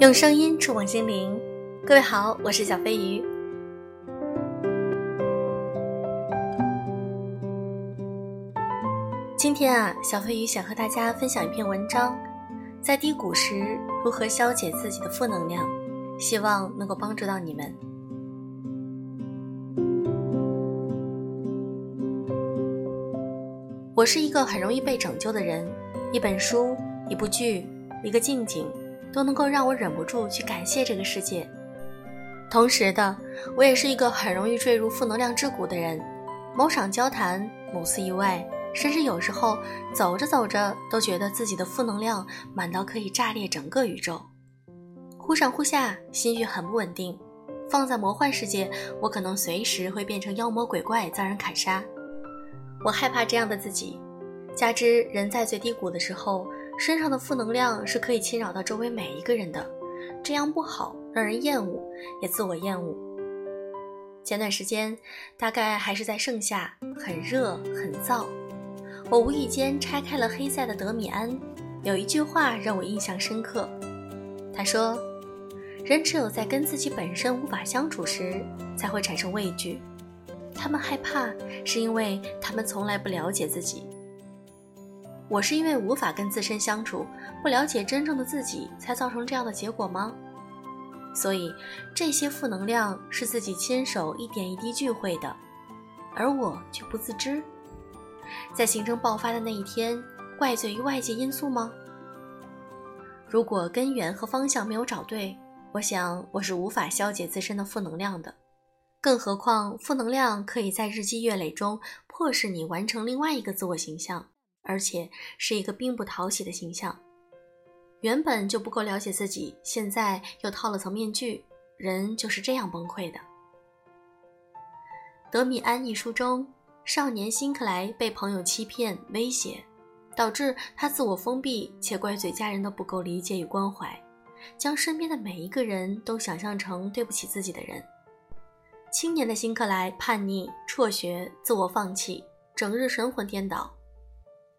用声音触碰心灵，各位好，我是小飞鱼。今天啊，小飞鱼想和大家分享一篇文章，在低谷时如何消解自己的负能量，希望能够帮助到你们。我是一个很容易被拯救的人，一本书、一部剧、一个静景。都能够让我忍不住去感谢这个世界。同时的，我也是一个很容易坠入负能量之谷的人。某场交谈，某次意外，甚至有时候走着走着，都觉得自己的负能量满到可以炸裂整个宇宙。忽上忽下，心绪很不稳定。放在魔幻世界，我可能随时会变成妖魔鬼怪，遭人砍杀。我害怕这样的自己。加之人在最低谷的时候。身上的负能量是可以侵扰到周围每一个人的，这样不好，让人厌恶，也自我厌恶。前段时间，大概还是在盛夏，很热很燥，我无意间拆开了黑塞的《德米安》，有一句话让我印象深刻。他说：“人只有在跟自己本身无法相处时，才会产生畏惧。他们害怕，是因为他们从来不了解自己。”我是因为无法跟自身相处，不了解真正的自己，才造成这样的结果吗？所以这些负能量是自己亲手一点一滴聚会的，而我却不自知。在行程爆发的那一天，怪罪于外界因素吗？如果根源和方向没有找对，我想我是无法消解自身的负能量的。更何况，负能量可以在日积月累中迫使你完成另外一个自我形象。而且是一个并不讨喜的形象，原本就不够了解自己，现在又套了层面具，人就是这样崩溃的。《德米安》一书中，少年辛克莱被朋友欺骗、威胁，导致他自我封闭，且怪罪家人的不够理解与关怀，将身边的每一个人都想象成对不起自己的人。青年的辛克莱叛逆、辍学、自我放弃，整日神魂颠倒。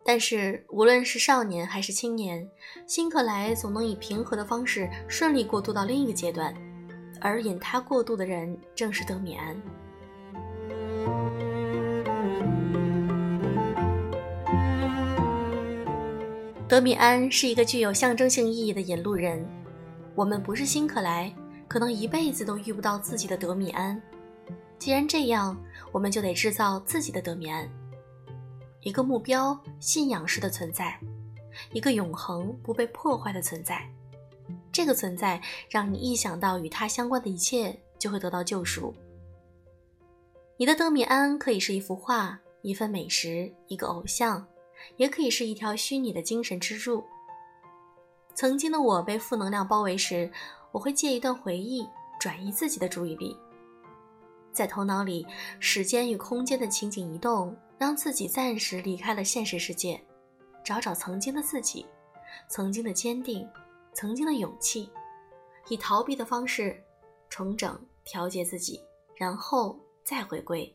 但是，无论是少年还是青年，辛克莱总能以平和的方式顺利过渡到另一个阶段，而引他过渡的人正是德米安。德米安是一个具有象征性意义的引路人。我们不是辛克莱，可能一辈子都遇不到自己的德米安。既然这样，我们就得制造自己的德米安。一个目标、信仰式的存在，一个永恒不被破坏的存在。这个存在让你一想到与它相关的一切，就会得到救赎。你的德米安可以是一幅画、一份美食、一个偶像，也可以是一条虚拟的精神支柱。曾经的我被负能量包围时，我会借一段回忆转移自己的注意力，在头脑里，时间与空间的情景移动。让自己暂时离开了现实世界，找找曾经的自己，曾经的坚定，曾经的勇气，以逃避的方式重整、调节自己，然后再回归。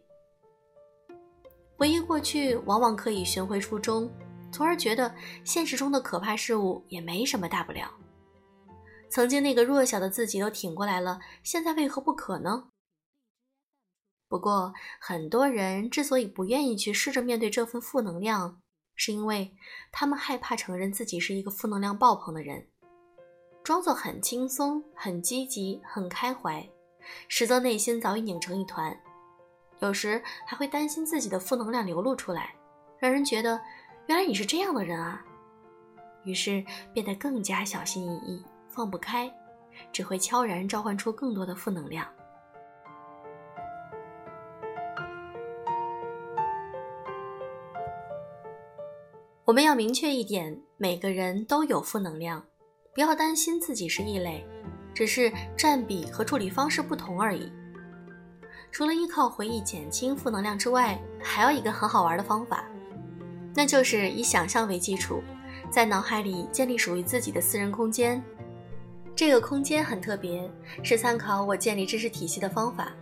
回忆过去，往往可以寻回初衷，从而觉得现实中的可怕事物也没什么大不了。曾经那个弱小的自己都挺过来了，现在为何不可呢？不过，很多人之所以不愿意去试着面对这份负能量，是因为他们害怕承认自己是一个负能量爆棚的人，装作很轻松、很积极、很开怀，实则内心早已拧成一团。有时还会担心自己的负能量流露出来，让人觉得原来你是这样的人啊，于是变得更加小心翼翼，放不开，只会悄然召唤出更多的负能量。我们要明确一点，每个人都有负能量，不要担心自己是异类，只是占比和处理方式不同而已。除了依靠回忆减轻负能量之外，还有一个很好玩的方法，那就是以想象为基础，在脑海里建立属于自己的私人空间。这个空间很特别，是参考我建立知识体系的方法。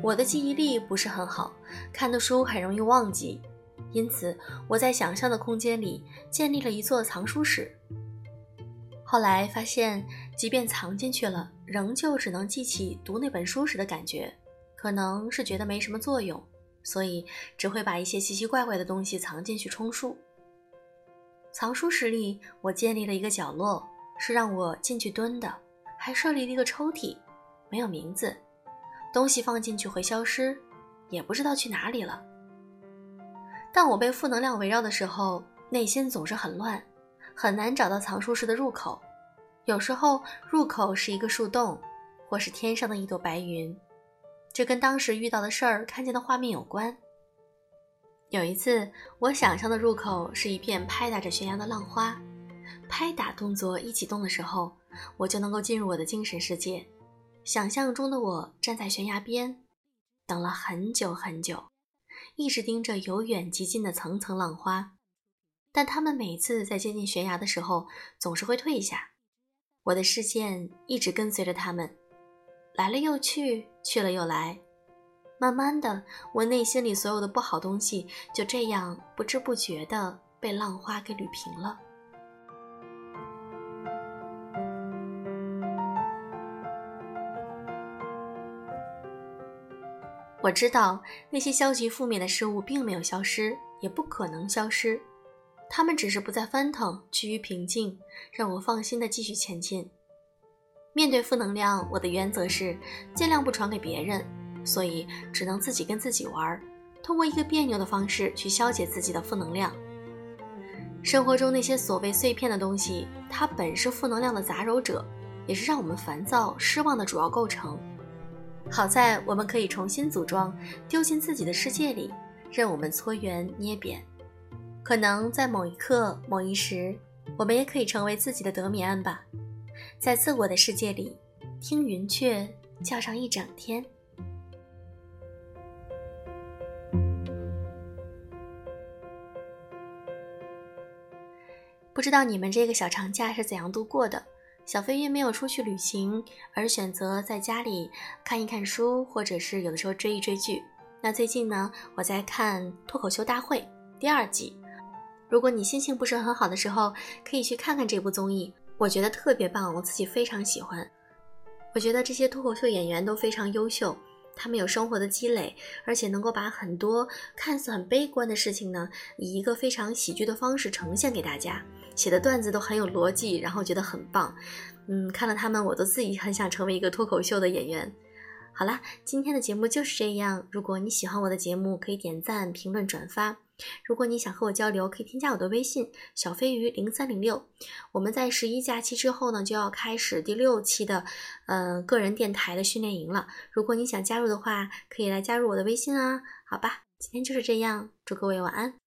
我的记忆力不是很好，看的书很容易忘记。因此我在想象的空间里建立了一座藏书室。后来发现，即便藏进去了，仍旧只能记起读那本书时的感觉，可能是觉得没什么作用，所以只会把一些奇奇怪怪的东西藏进去充数。藏书室里，我建立了一个角落，是让我进去蹲的，还设立了一个抽屉，没有名字，东西放进去会消失，也不知道去哪里了。但我被负能量围绕的时候，内心总是很乱，很难找到藏书室的入口。有时候入口是一个树洞，或是天上的一朵白云，这跟当时遇到的事儿、看见的画面有关。有一次，我想象的入口是一片拍打着悬崖的浪花，拍打动作一启动的时候，我就能够进入我的精神世界。想象中的我站在悬崖边，等了很久很久，一直盯着由远及近的层层浪花，但他们每次在接近悬崖的时候，总是会退下。我的视线一直跟随着他们，来了又去，去了又来。慢慢的，我内心里所有的不好东西就这样不知不觉的被浪花给捋平了。我知道那些消极负面的事物并没有消失，也不可能消失，它们只是不再翻腾，趋于平静，让我放心的继续前进。面对负能量，我的原则是尽量不传给别人。所以只能自己跟自己玩，通过一个别扭的方式去消解自己的负能量。生活中那些所谓碎片的东西，它本是负能量的杂糅者，也是让我们烦躁、失望的主要构成。好在我们可以重新组装，丢进自己的世界里，任我们搓圆捏扁。可能在某一刻、某一时，我们也可以成为自己的德米安吧，在自我的世界里，听云雀叫上一整天。不知道你们这个小长假是怎样度过的？小飞鱼没有出去旅行，而选择在家里看一看书，或者是有的时候追一追剧。那最近呢，我在看《脱口秀大会》第二季。如果你心情不是很好的时候，可以去看看这部综艺，我觉得特别棒，我自己非常喜欢。我觉得这些脱口秀演员都非常优秀。他们有生活的积累，而且能够把很多看似很悲观的事情呢，以一个非常喜剧的方式呈现给大家。写的段子都很有逻辑，然后觉得很棒。嗯，看了他们，我都自己很想成为一个脱口秀的演员。好啦，今天的节目就是这样。如果你喜欢我的节目，可以点赞、评论、转发。如果你想和我交流，可以添加我的微信小飞鱼零三零六。我们在十一假期之后呢，就要开始第六期的，呃，个人电台的训练营了。如果你想加入的话，可以来加入我的微信啊。好吧，今天就是这样，祝各位晚安。